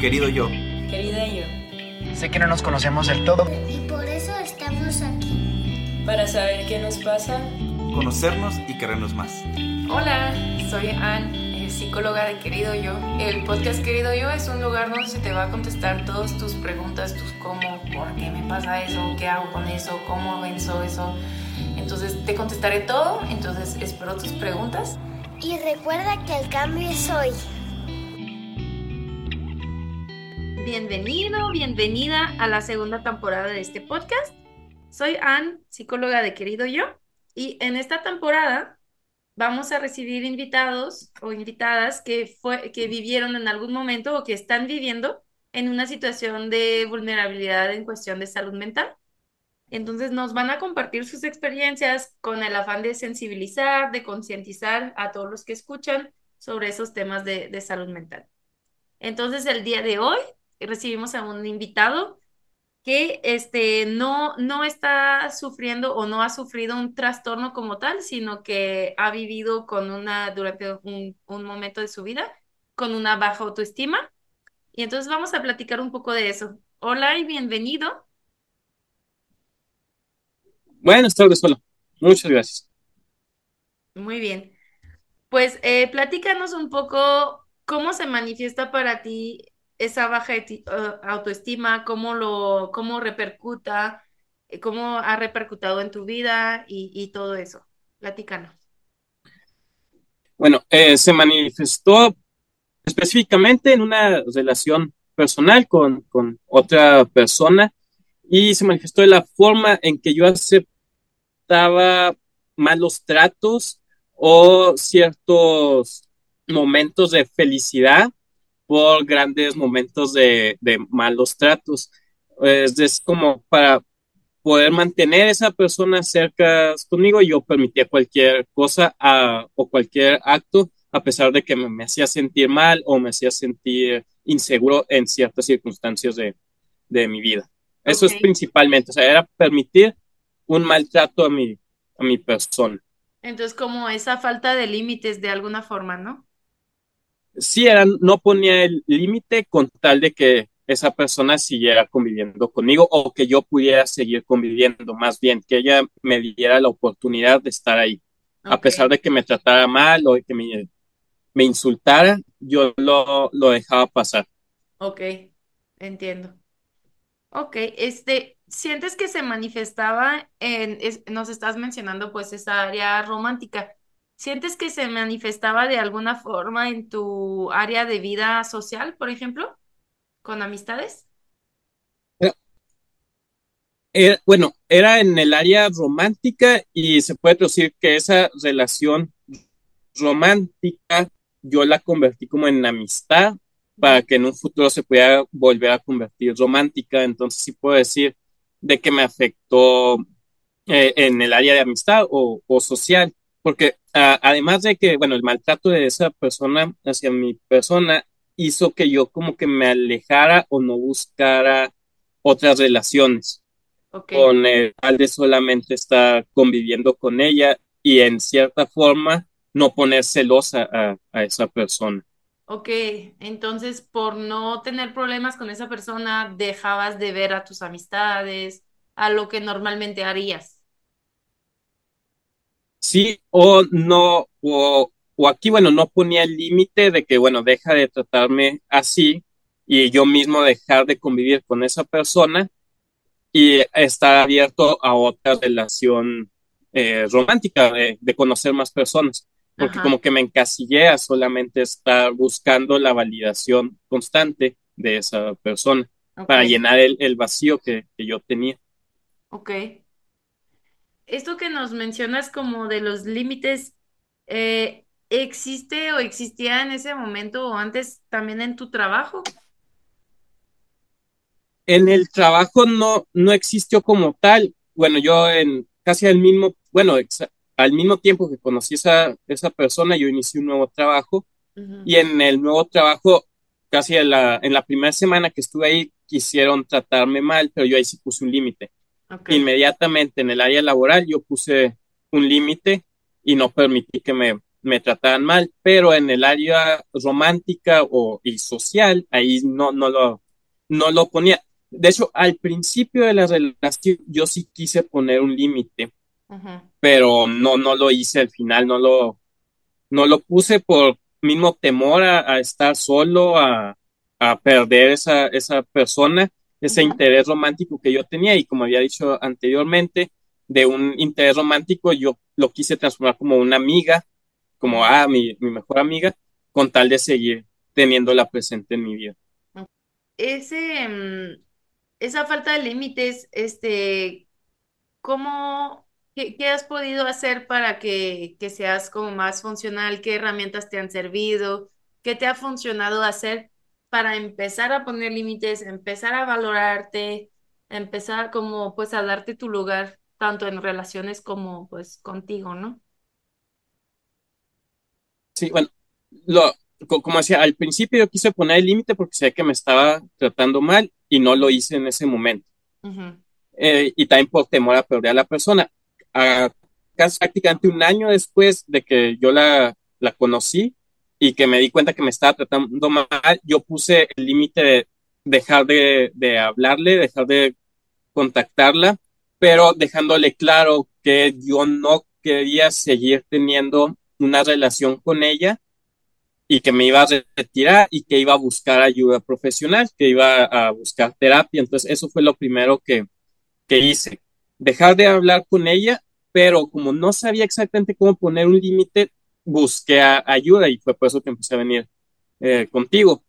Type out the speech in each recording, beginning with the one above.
querido yo. Querida yo. Sé que no nos conocemos del todo. Y por eso estamos aquí. Para saber qué nos pasa. Conocernos y querernos más. Hola, soy Ann, eh, psicóloga de Querido Yo. El podcast Querido Yo es un lugar donde se te va a contestar todas tus preguntas, tus cómo, por qué me pasa eso, qué hago con eso, cómo venzo eso. Entonces te contestaré todo, entonces espero tus preguntas. Y recuerda que el cambio es hoy. Bienvenido, bienvenida a la segunda temporada de este podcast. Soy Ann, psicóloga de Querido Yo, y en esta temporada vamos a recibir invitados o invitadas que, fue, que vivieron en algún momento o que están viviendo en una situación de vulnerabilidad en cuestión de salud mental. Entonces nos van a compartir sus experiencias con el afán de sensibilizar, de concientizar a todos los que escuchan sobre esos temas de, de salud mental. Entonces el día de hoy recibimos a un invitado que este, no, no está sufriendo o no ha sufrido un trastorno como tal, sino que ha vivido con una, durante un, un momento de su vida, con una baja autoestima. Y entonces vamos a platicar un poco de eso. Hola y bienvenido. Buenas tardes, hola. Muchas gracias. Muy bien. Pues eh, platícanos un poco cómo se manifiesta para ti esa baja uh, autoestima, cómo lo, cómo repercuta, eh, cómo ha repercutado en tu vida y, y todo eso. Platícanos. Bueno, eh, se manifestó específicamente en una relación personal con, con otra persona y se manifestó de la forma en que yo aceptaba malos tratos o ciertos momentos de felicidad por grandes momentos de, de malos tratos. Es, es, como para poder mantener a esa persona cerca conmigo, yo permitía cualquier cosa a, o cualquier acto, a pesar de que me, me, hacía sentir mal o me hacía sentir inseguro en ciertas circunstancias de, de mi vida. Eso okay. es principalmente, o sea, era permitir un maltrato a mi, a mi persona. Entonces, como esa falta de límites de alguna forma, ¿no? Sí era, no ponía el límite con tal de que esa persona siguiera conviviendo conmigo o que yo pudiera seguir conviviendo, más bien que ella me diera la oportunidad de estar ahí. Okay. A pesar de que me tratara mal o que me, me insultara, yo lo, lo, dejaba pasar. Ok, entiendo. Ok, este, ¿sientes que se manifestaba en, es, nos estás mencionando pues esa área romántica? ¿Sientes que se manifestaba de alguna forma en tu área de vida social, por ejemplo, con amistades? Era, bueno, era en el área romántica y se puede decir que esa relación romántica yo la convertí como en amistad para que en un futuro se pudiera volver a convertir romántica. Entonces sí puedo decir de que me afectó eh, en el área de amistad o, o social porque uh, además de que, bueno, el maltrato de esa persona hacia mi persona hizo que yo como que me alejara o no buscara otras relaciones okay. con el tal de solamente estar conviviendo con ella y en cierta forma no poner celosa a, a esa persona. Ok, entonces por no tener problemas con esa persona dejabas de ver a tus amistades, a lo que normalmente harías sí o no, o, o aquí, bueno, no ponía el límite de que, bueno, deja de tratarme así y yo mismo dejar de convivir con esa persona y estar abierto a otra relación eh, romántica, de, de, conocer más personas, porque Ajá. como que me encasillé a solamente estar buscando la validación constante de esa persona okay. para llenar el, el vacío que, que yo tenía. Ok esto que nos mencionas como de los límites, eh, ¿existe o existía en ese momento o antes también en tu trabajo? En el trabajo no, no existió como tal. Bueno, yo en casi al mismo, bueno, al mismo tiempo que conocí esa, esa persona, yo inicié un nuevo trabajo uh -huh. y en el nuevo trabajo, casi en la, en la primera semana que estuve ahí, quisieron tratarme mal, pero yo ahí sí puse un límite. Okay. Inmediatamente en el área laboral yo puse un límite y no permití que me me trataban mal, pero en el área romántica o, y social, ahí no, no, lo, no lo ponía. De hecho, al principio de la relación yo sí quise poner un límite, pero no, no lo hice al final, no lo, no lo puse por mismo temor a, estar solo, a, a, perder esa, esa persona, ese interés romántico que yo tenía y como había dicho anteriormente, de un interés romántico yo lo quise transformar como una amiga, como ah, mi, mi mejor amiga, con tal de seguir teniéndola presente en mi vida. Ese, mm, esa falta de límites, este, ¿cómo, qué, has podido hacer para que, que, seas como más funcional? ¿Qué herramientas te han servido? ¿Qué te ha funcionado hacer para empezar a poner límites, empezar a valorarte, empezar como pues a darte tu lugar, tanto en relaciones como pues contigo, ¿no? Sí, bueno, lo, como decía, al principio yo quise poner el límite porque sabía que me estaba tratando mal y no lo hice en ese momento. Eh, y también por temor a perder a la persona. casi prácticamente un año después de que yo la, la conocí y que me di cuenta que me estaba tratando mal, yo puse el límite de dejar de, de hablarle, dejar de contactarla, pero dejándole claro que yo no quería seguir teniendo una relación con ella y que me iba a retirar y que iba a buscar ayuda profesional, que iba a buscar terapia. Entonces, eso fue lo primero que, que hice. Dejar de hablar con ella, pero como no sabía exactamente cómo poner un límite, busqué ayuda y fue por eso que empecé a venir eh, contigo,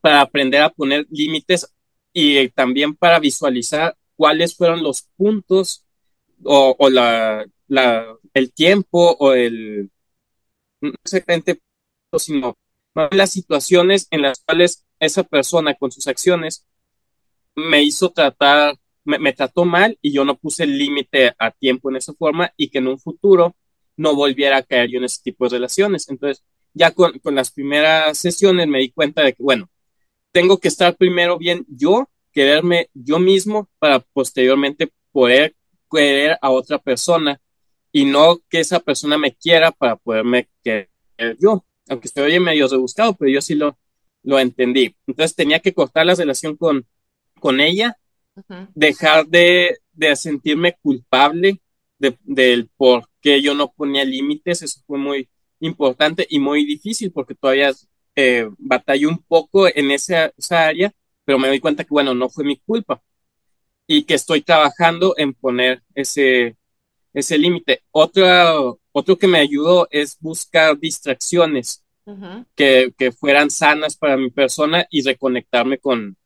para aprender a poner límites y también para visualizar cuáles fueron los puntos o, o la, la, el tiempo o el, no exactamente, sino las situaciones en las cuales esa persona con sus acciones me hizo tratar, me, trató mal y yo no puse el límite a tiempo en esa forma y que en un futuro no volviera a caer yo en ese tipo de relaciones. Entonces, ya con, con las primeras sesiones me di cuenta de que, bueno, tengo que estar primero bien yo, quererme yo mismo para posteriormente poder querer a otra persona y no que esa persona me quiera para poderme querer yo, aunque se oye medio rebuscado, pero yo sí lo, lo entendí. Entonces tenía que cortar la relación con, con ella, dejar de, de, sentirme culpable de, del por qué yo no ponía límites, eso fue muy importante y muy difícil porque todavía eh, batallé un poco en esa, esa área, pero me doy cuenta que, bueno, no fue mi culpa y que estoy trabajando en poner ese, ese límite. Otro, otro que me ayudó es buscar distracciones que, que, fueran sanas para mi persona y reconectarme con,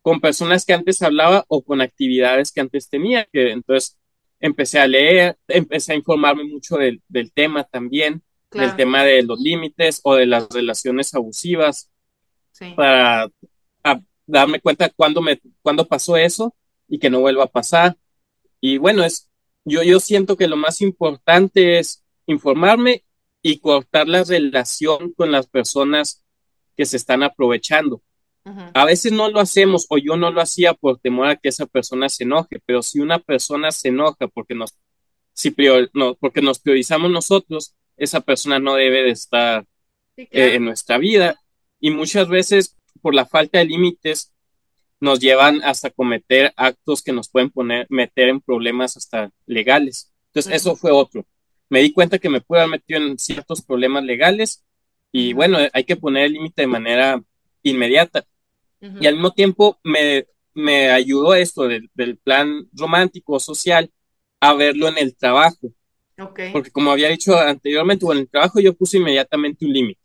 con personas que antes hablaba o con actividades que antes tenía. Que entonces empecé a leer, empecé a informarme mucho del, del tema también, del tema de los límites o de las relaciones abusivas, para darme cuenta cuándo, me, cuándo pasó eso y que no vuelva a pasar. Y bueno, es yo, yo siento que lo más importante es informarme y cortar la relación con las personas que se están aprovechando. A veces no lo hacemos o yo no lo hacía por temor a que esa persona se enoje, pero si una persona se enoja porque nos, si no, porque nos priorizamos nosotros, esa persona no debe de estar eh, en nuestra vida. Y muchas veces por la falta de límites nos llevan hasta cometer actos que nos pueden poner, meter en problemas hasta legales. Entonces, eso fue otro. Me di cuenta que me pude haber metido en ciertos problemas legales y bueno, hay que poner el límite de manera inmediata. Y al mismo tiempo me, me ayudó esto del, del, plan romántico social a verlo en el trabajo. Porque como había dicho anteriormente, bueno, en el trabajo yo puse inmediatamente un límite,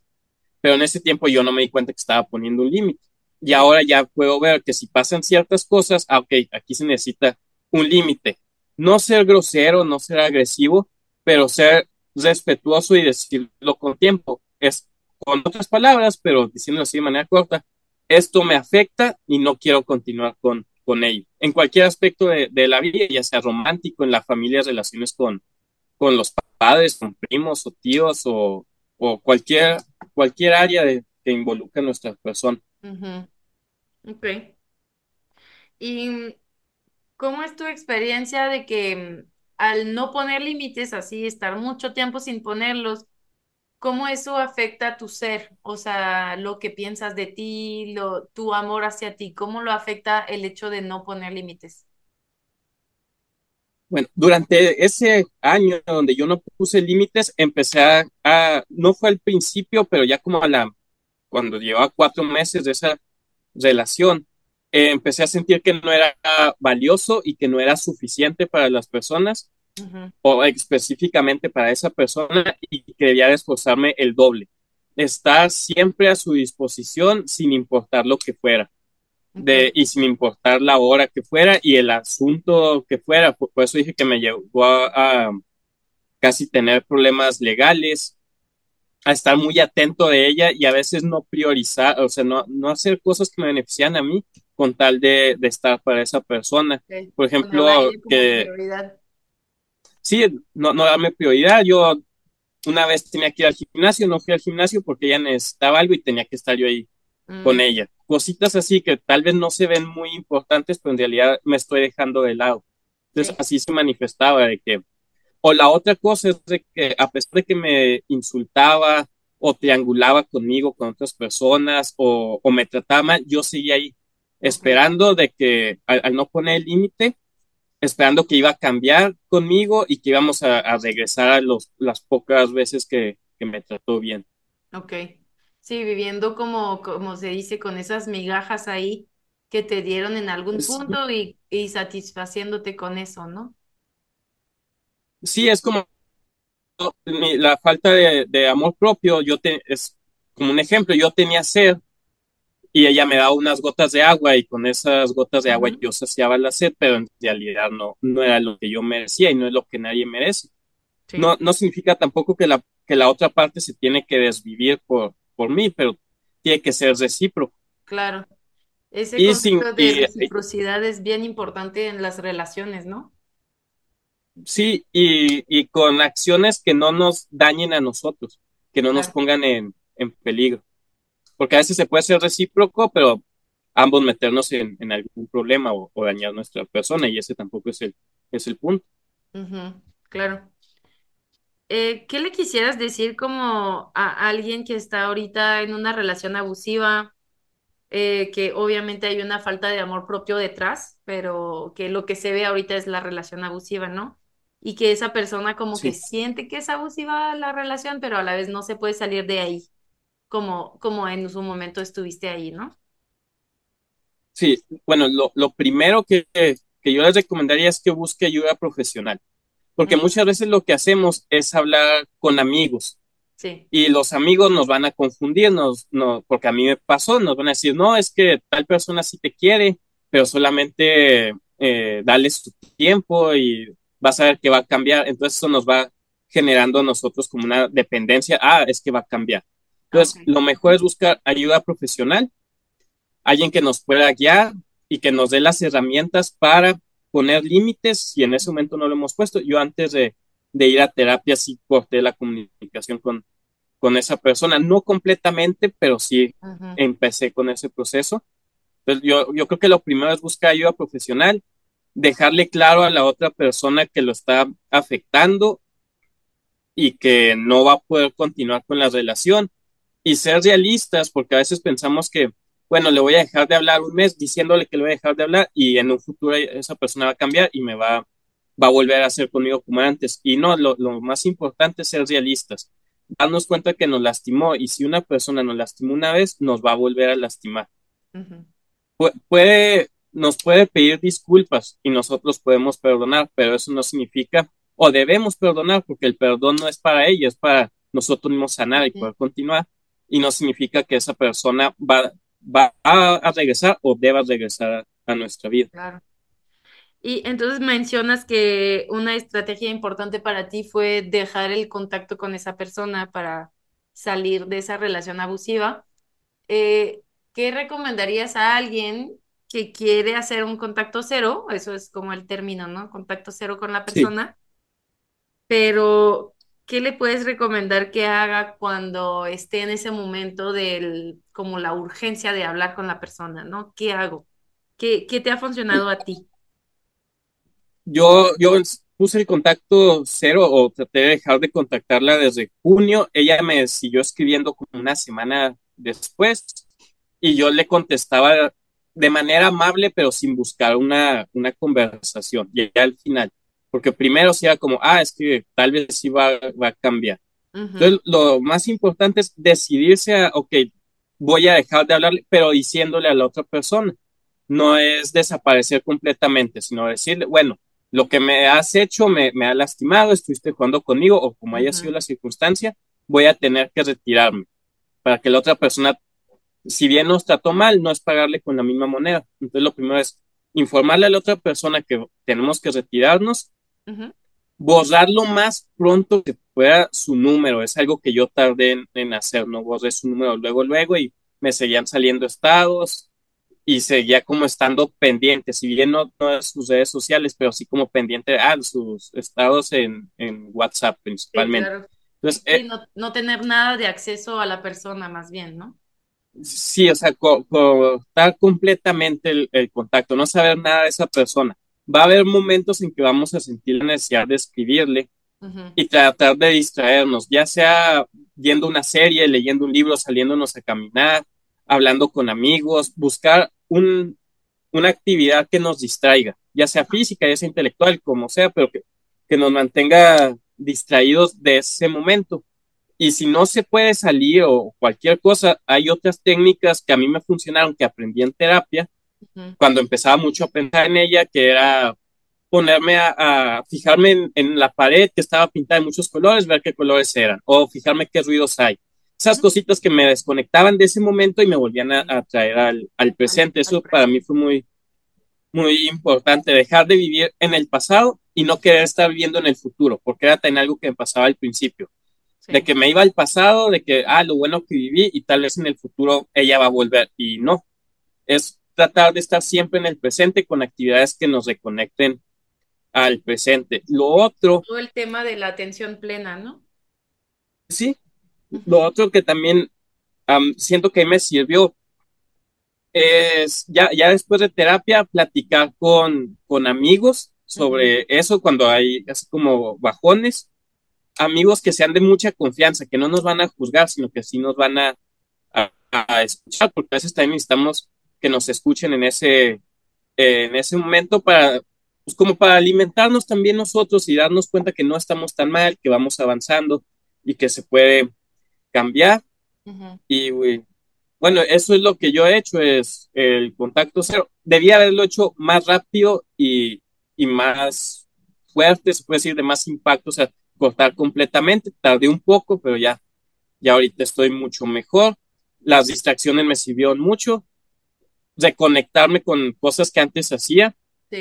pero en ese tiempo yo no me di cuenta que estaba poniendo un límite y ahora ya puedo ver que si pasan ciertas cosas, ah, ok, aquí se necesita un límite. No ser grosero, no ser agresivo, pero ser respetuoso y decirlo con tiempo. Es con otras palabras, pero diciéndolo así de manera corta, esto me afecta y no quiero continuar con, con ello. En cualquier aspecto de, de la vida, ya sea romántico, en la familia, relaciones con, con los padres, con primos o tíos o, o cualquier, cualquier área que involucre a nuestra persona. Ok. ¿Y cómo es tu experiencia de que mm, al no poner límites así, estar mucho tiempo sin ponerlos, ¿cómo eso afecta a tu ser? O sea, lo que piensas de ti, tu amor hacia ti, ¿cómo lo afecta el hecho de no poner límites? Bueno, durante ese año donde yo no puse límites, empecé a, a- no fue al principio, pero ya como a la, cuando llevaba cuatro meses de esa relación, eh, empecé a sentir que no era valioso y que no era suficiente para las personas O específicamente para esa persona y que debía de esforzarme el doble. Estar siempre a su disposición sin importar lo que fuera de, y sin importar la hora que fuera y el asunto que fuera. Por, por eso dije que me llevó a, a casi tener problemas legales, a estar muy atento de ella y a veces no priorizar, o sea, no, no hacer cosas que me benefician a mí con tal de, de estar para esa persona. Por ejemplo, como que prioridad. Sí, no, no darme prioridad. Yo una vez tenía que ir al gimnasio, no fui al gimnasio porque ella necesitaba algo y tenía que estar yo ahí con Mm, ella. Cositas así que tal vez no se ven muy importantes, pero en realidad me estoy dejando de lado. Entonces, sí, así se manifestaba de que, o la otra cosa es de que a pesar de que me insultaba o triangulaba conmigo con otras personas o, o me trataba mal, yo seguía ahí esperando de que al, al no poner el límite, esperando que iba a cambiar conmigo y que íbamos a, a regresar a los, las pocas veces que, que me trató bien. ok. Sí, viviendo como, como se dice, con esas migajas ahí que te dieron en algún punto y, y satisfaciéndote con eso, ¿no? sí, es como la falta de, de amor propio, yo te, es como un ejemplo, yo tenía sed y ella me daba unas gotas de agua y con esas gotas de agua yo saciaba la sed, pero en realidad no, no era lo que yo merecía y no es lo que nadie merece. Sí, No, no significa tampoco que la, que la otra parte se tiene que desvivir por, por mí, pero tiene que ser recíproco. claro. Ese Y sin, concepto de y, reciprocidad es bien importante en las relaciones, ¿no? sí, y, y con acciones que no nos dañen a nosotros, que no nos pongan en, en peligro. Porque a veces se puede ser recíproco, pero ambos meternos en, en algún problema o, o dañar nuestra persona, y ese tampoco es el, es el punto. Claro. Eh, ¿qué le quisieras decir como a alguien que está ahorita en una relación abusiva, eh, que obviamente hay una falta de amor propio detrás, pero que lo que se ve ahorita es la relación abusiva, ¿no? Y que esa persona como que siente que es abusiva la relación, pero a la vez no se puede salir de ahí, como, como en su momento estuviste ahí, ¿no? sí. Bueno, lo, lo primero que, que yo les recomendaría es que busque ayuda profesional, porque muchas veces lo que hacemos es hablar con amigos sí, y los amigos nos van a confundir, nos, no, porque a mí me pasó, nos van a decir, no, es que tal persona sí te quiere, pero solamente eh, dale su tiempo y vas a ver que va a cambiar. Entonces eso nos va generando a nosotros como una dependencia, ah, es que va a cambiar. Ok, Entonces, lo mejor es buscar ayuda profesional, alguien que nos pueda guiar y que nos dé las herramientas para poner límites si en ese momento no lo hemos puesto. Yo antes de, de ir a terapia sí corté la comunicación con, con esa persona, no completamente, pero sí empecé con ese proceso. Entonces, yo, yo creo que lo primero es buscar ayuda profesional, dejarle claro a la otra persona que lo está afectando y que no va a poder continuar con la relación y ser realistas, porque a veces pensamos que, bueno, le voy a dejar de hablar un mes diciéndole que le voy a dejar de hablar y en un futuro esa persona va a cambiar y me va, va a volver a hacer conmigo como antes. Y no, lo, lo más importante es ser realistas, darnos cuenta que nos lastimó y si una persona nos lastimó una vez, nos va a volver a lastimar. Pu- puede, nos puede pedir disculpas y nosotros podemos perdonar, pero eso no significa, o debemos perdonar, porque el perdón no es para ella, es para nosotros mismos sanar y sí, poder continuar, y no significa que esa persona va, va a, regresar o deba regresar a, nuestra vida. claro. Y entonces mencionas que una estrategia importante para ti fue dejar el contacto con esa persona para salir de esa relación abusiva. Eh, ¿qué recomendarías a alguien que quiere hacer un contacto cero? Eso es como el término, ¿no? Contacto cero con la Sí, persona. Pero, ¿qué le puedes recomendar que haga cuando esté en ese momento del, como la urgencia de hablar con la persona, ¿no? ¿Qué hago? ¿Qué, qué te ha funcionado a ti? yo, yo puse el contacto cero o traté de dejar de contactarla desde junio. Ella me siguió escribiendo como una semana después y yo le contestaba de manera amable, pero sin buscar una, una conversación. Y al final, porque primero sí era como, ah, es que tal vez sí va, va a cambiar. Entonces, lo más importante es decidirse a, ok, voy a dejar de hablarle, pero diciéndole a la otra persona. No es desaparecer completamente, sino decirle, bueno, lo que me has hecho me, me ha lastimado, estuviste jugando conmigo o como haya sido la circunstancia, voy a tener que retirarme para que la otra persona, si bien nos trató mal, no es pagarle con la misma moneda. Entonces lo primero es informarle a la otra persona que tenemos que retirarnos, borrar lo más pronto que pueda su número, es algo que yo tardé en, hacer, no borré su número luego, luego y me seguían saliendo estados, y seguía como estando pendiente, si bien no, no de sus redes sociales, pero sí como pendiente de ah, sus estados en, en WhatsApp principalmente. Entonces, eh, no, no, tener nada de acceso a la persona más bien, ¿no? Sí, o sea, cortar completamente el, el, contacto, no saber nada de esa persona. Va a haber momentos en que vamos a sentir la necesidad de escribirle y tratar de distraernos, ya sea viendo una serie, leyendo un libro, saliéndonos a caminar, hablando con amigos, buscar un, una actividad que nos distraiga, ya sea física, ya sea intelectual, como sea, pero que, que nos mantenga distraídos de ese momento. Y si no se puede salir o cualquier cosa, hay otras técnicas que a mí me funcionaron, que aprendí en terapia, cuando empezaba mucho a pensar en ella, que era ponerme a, fijarme en, la pared que estaba pintada de muchos colores, ver qué colores eran, o fijarme qué ruidos hay esas cositas que me desconectaban de ese momento y me volvían a, traer al, al, presente. Eso para mí fue muy, muy importante, dejar de vivir en el pasado y no querer estar viviendo en el futuro, porque era tan algo que me pasaba al principio. De que me iba al pasado, de que, ah, lo bueno que viví y tal vez en el futuro ella va a volver. Y no, es tratar de estar siempre en el presente con actividades que nos reconecten al presente. Lo otro... Todo el tema de la atención plena, ¿no? Sí, lo otro que también siento que me sirvió es ya, ya después de terapia platicar con, con amigos sobre eso cuando hay así como bajones, amigos que sean de mucha confianza, que no nos van a juzgar, sino que sí nos van a, a, escuchar, porque a veces también necesitamos que nos escuchen en ese, en ese momento para, pues como para alimentarnos también nosotros y darnos cuenta que no estamos tan mal, que vamos avanzando y que se puede cambiar. Y bueno, eso es lo que yo he hecho, es el contacto cero. Debía haberlo hecho más rápido y, y más fuerte, se puede decir, de más impacto, o sea, cortar completamente. Tardé un poco, pero ya, ya ahorita estoy mucho mejor. Las distracciones me sirvieron mucho. Reconectarme con cosas que antes hacía,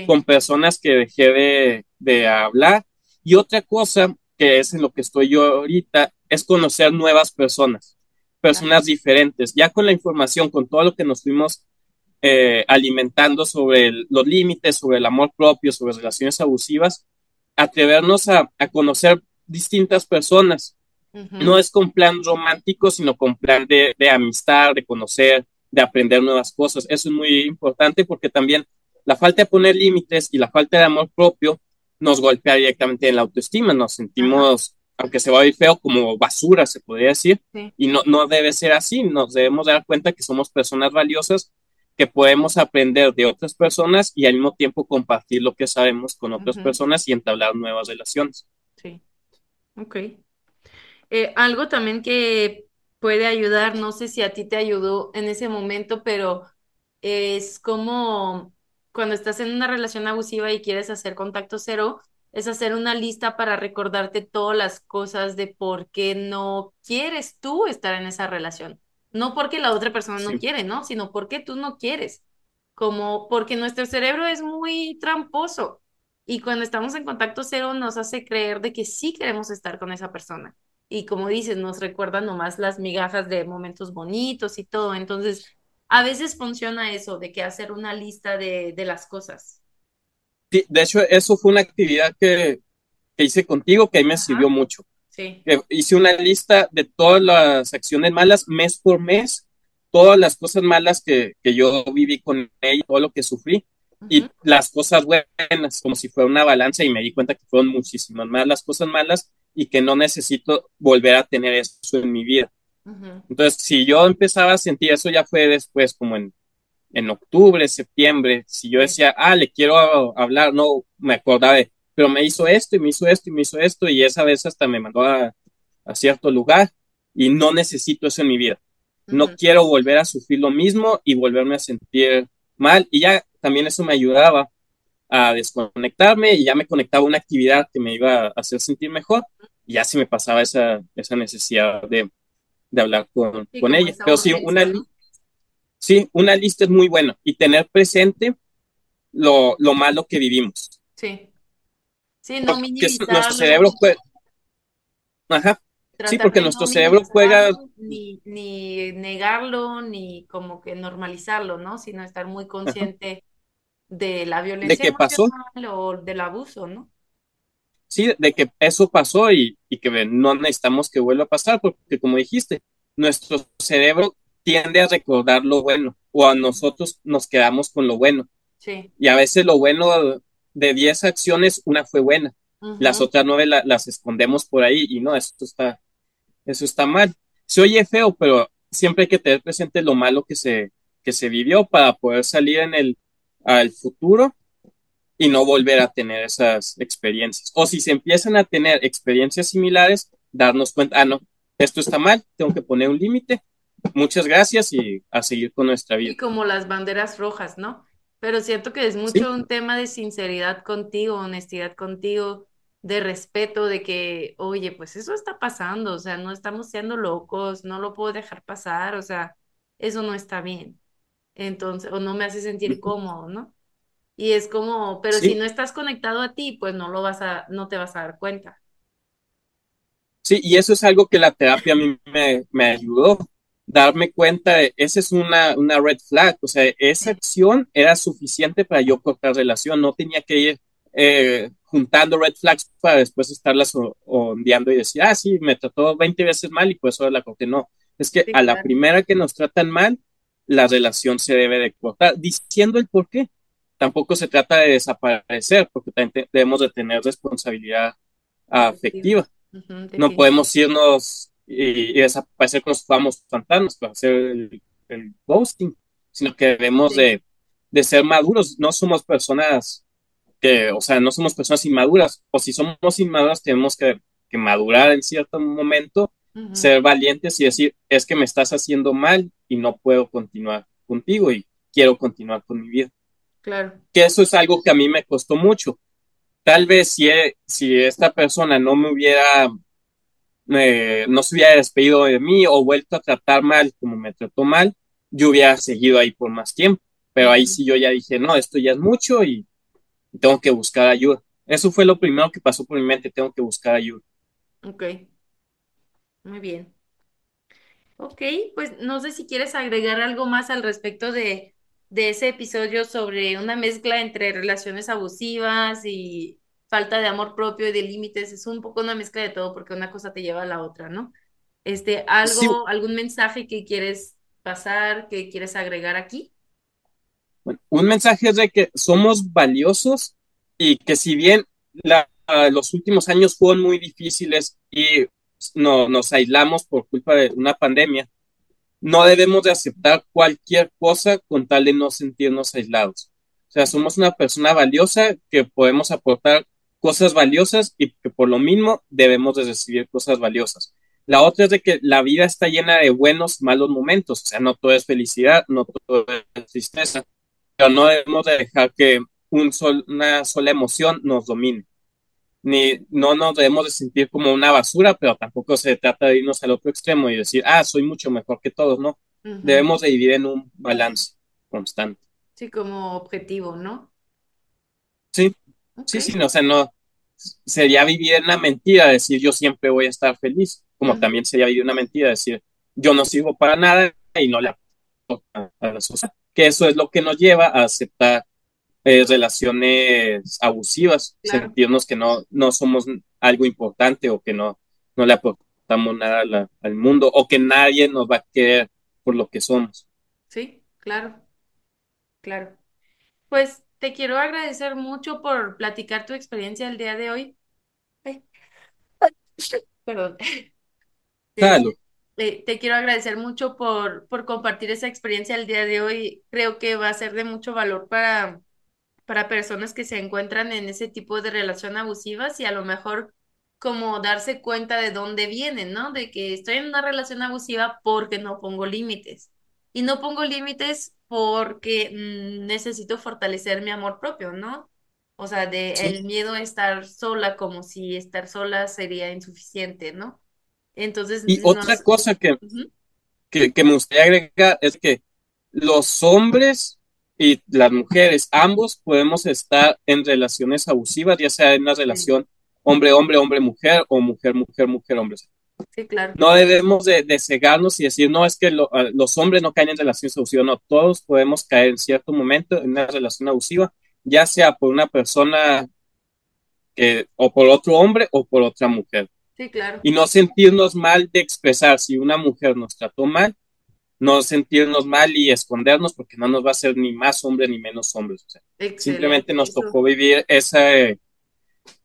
con personas que dejé de, de hablar. Y otra cosa que es en lo que estoy yo ahorita, es conocer nuevas personas, personas diferentes, ya con la información, con todo lo que nos fuimos eh, alimentando sobre los límites, sobre el amor propio, sobre relaciones abusivas, atrevernos a, conocer distintas personas. No es con plan romántico, sino con plan de, de amistad, de conocer, de aprender nuevas cosas. Eso es muy importante porque también la falta de poner límites y la falta de amor propio nos golpea directamente en la autoestima, nos sentimos, aunque se va a ir feo, como basura, se podría decir, y no, no debe ser así, nos debemos dar cuenta que somos personas valiosas, que podemos aprender de otras personas y al mismo tiempo compartir lo que sabemos con otras personas y entablar nuevas relaciones. Sí, ok. Eh, algo también que puede ayudar, no sé si a ti te ayudó en ese momento, pero es como cuando estás en una relación abusiva y quieres hacer contacto cero, es hacer una lista para recordarte todas las cosas de por qué no quieres tú estar en esa relación. No porque la otra persona no quiere, ¿no? Sino porque tú no quieres. Como porque nuestro cerebro es muy tramposo y cuando estamos en contacto cero nos hace creer de que sí queremos estar con esa persona. Y como dices, nos recuerda nomás las migajas de momentos bonitos y todo. Entonces, a veces funciona eso, de que hacer una lista de, las cosas. Sí, de hecho, eso fue una actividad que, hice contigo que me sirvió mucho. Sí. hice una lista de todas las acciones malas mes por mes, todas las cosas malas que, yo viví con ella, todo lo que sufrí, y las cosas buenas, como si fuera una balanza, y me di cuenta que fueron muchísimas más las cosas malas y que no necesito volver a tener eso en mi vida. Entonces, si yo empezaba a sentir eso, ya fue después, como en, en octubre, septiembre, si yo decía, ah, le quiero hablar, no me acordaba de, pero me hizo esto y me hizo esto y me hizo esto, y esa vez hasta me mandó a, a cierto lugar y no necesito eso en mi vida. No quiero volver a sufrir lo mismo y volverme a sentir mal. Y ya también eso me ayudaba a desconectarme y ya me conectaba a una actividad que me iba a hacer sentir mejor y ya se me pasaba esa, esa necesidad de, de hablar con, con ella. Pero sí una, sí, una lista es muy buena y tener presente lo, lo malo que vivimos. Sí. Sí, no minimizarlo. Nuestro cerebro puede... Ajá. Sí, porque nuestro cerebro juega... Ni, ni, negarlo, ni como que normalizarlo, ¿no? Sino estar muy consciente de la violencia de que pasó o del abuso, ¿no? Sí, de que eso pasó y, y, que no necesitamos que vuelva a pasar, porque como dijiste, nuestro cerebro tiende a recordar lo bueno o a nosotros nos quedamos con lo bueno. Sí. Y a veces lo bueno de 10 acciones, una fue buena. Las otras nueve las escondemos por ahí y no, esto está, eso está mal. Se oye feo, pero siempre hay que tener presente lo malo que se, que se vivió para poder salir en el al futuro y no volver a tener esas experiencias. O si se empiezan a tener experiencias similares, darnos cuenta, ah, no, esto está mal, tengo que poner un límite. Muchas gracias y a seguir con nuestra vida. Y como las banderas rojas, ¿no? Pero siento que es mucho un tema de sinceridad contigo, honestidad contigo, de respeto, de que, oye, pues eso está pasando, o sea, no estamos siendo locos, no lo puedo dejar pasar, o sea, eso no está bien entonces, o no me hace sentir cómodo, ¿no? Y es como, pero si no estás conectado a ti, pues no lo vas a, no te vas a dar cuenta. Sí, y eso es algo que la terapia a mí me, me ayudó, darme cuenta de, esa es una, una red flag, o sea, esa acción era suficiente para yo cortar relación, no tenía que ir eh, juntando red flags para después estarlas ondeando y decir, ah, sí, me trató 20 veces mal y pues ahora la corté, no, es que a la primera que nos tratan mal, la relación se debe de cortar, diciendo el por qué. Tampoco se trata de desaparecer, porque también debemos de tener responsabilidad afectiva. no podemos irnos y, desaparecer con los famosos fantasmas para hacer el, el ghosting, sino que debemos de, de, ser maduros. No somos personas que, o sea, no somos personas inmaduras, o si somos inmaduras tenemos que, que madurar en cierto momento ser valientes y decir, es que me estás haciendo mal y no puedo continuar contigo y quiero continuar con mi vida. Claro. Que eso es algo que a mí me costó mucho. Tal vez si, si esta persona no me hubiera, no se hubiera despedido de mí o vuelto a tratar mal como me trató mal, yo hubiera seguido ahí por más tiempo. Pero ahí sí yo ya dije, no, esto ya es mucho y tengo que buscar ayuda. Eso fue lo primero que pasó por mi mente, tengo que buscar ayuda. Ok. Muy bien. Ok, pues no sé si quieres agregar algo más al respecto de, ese episodio sobre una mezcla entre relaciones abusivas y falta de amor propio y de límites. Es un poco una mezcla de todo porque una cosa te lleva a la otra, ¿no? Este, algo, algún mensaje que quieres pasar, que quieres agregar aquí. Bueno, un mensaje es de que somos valiosos y que si bien los últimos años fueron muy difíciles y no, nos aislamos por culpa de una pandemia, no debemos de aceptar cualquier cosa con tal de no sentirnos aislados. O sea, somos una persona valiosa que podemos aportar cosas valiosas y que por lo mismo debemos de recibir cosas valiosas. La otra es de que la vida está llena de buenos, malos momentos. O sea, no todo es felicidad, no todo es tristeza, pero no debemos de dejar que una sola emoción nos domine ni no nos debemos de sentir como una basura, pero tampoco se trata de irnos al otro extremo y decir, ah, soy mucho mejor que todos, ¿no? Debemos de vivir en un balance constante. Sí, como objetivo, ¿no? Sí, sí, sí, no, o sea, no, sería vivir en una mentira, decir yo siempre voy a estar feliz, como también sería vivir una mentira, decir yo no sirvo para nada y no le aporto a la sociedad, que eso es lo que nos lleva a aceptar eh, relaciones abusivas, sentirnos que no, no somos algo importante o que no, no le aportamos nada al mundo o que nadie nos va a querer por lo que somos. Sí, claro, claro. Pues te quiero agradecer mucho por platicar tu experiencia el día de hoy. Ay. Perdón. Claro. Eh, te quiero agradecer mucho por, por compartir esa experiencia el día de hoy. Creo que va a ser de mucho valor para, para personas que se encuentran en ese tipo de relación abusivas y a lo mejor como darse cuenta de dónde vienen, ¿no? De que estoy en una relación abusiva porque no pongo límites. Y no pongo límites porque mm, necesito fortalecer mi amor propio, ¿no? O sea, de Sí. el miedo a estar sola como si estar sola sería insuficiente, ¿no? Entonces, Y otra nos... cosa que, que, que me gustaría agregar es que los hombres y las mujeres, ambos podemos estar en relaciones abusivas, ya sea en una relación hombre-hombre, hombre-mujer o mujer-mujer, mujer-hombre. sí, claro. No debemos de, de cegarnos y decir, no, es que lo- a- los hombres no caen en relaciones abusivas, no, todos podemos caer en cierto momento en una relación abusiva, ya sea por una persona que, o por otro hombre o por otra mujer. Sí, claro. Y no sentirnos mal de expresar si una mujer nos trató mal, no sentirnos mal y escondernos porque no nos va a hacer ni más hombre ni menos hombres. O sea, simplemente nos tocó vivir esa, eh,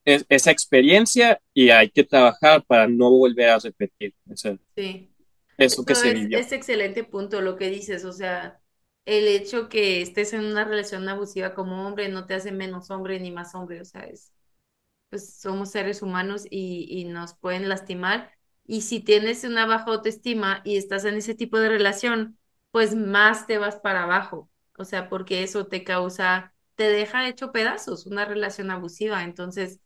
es- esa experiencia y hay que trabajar para no volver a repetir sí. eso que Eso se es, vivió. es excelente punto lo que dices, o sea, el hecho que estés en una relación abusiva como hombre no te hace menos hombre ni más hombre, o sea, es, pues somos seres humanos y, y nos pueden lastimar. Y si tienes una baja autoestima y estás en ese tipo de relación, pues más te vas para abajo, o sea, porque eso te causa, te deja hecho pedazos, una relación abusiva. Entonces,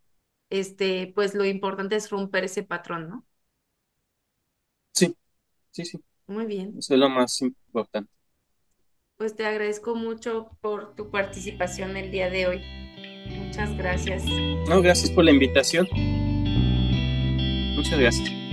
este, pues lo importante es romper ese patrón, ¿no? Sí, sí, sí, Muy bien. eso es lo más importante. Pues te agradezco mucho por tu participación el día de hoy. Muchas gracias. No, gracias por la invitación. Muchas gracias.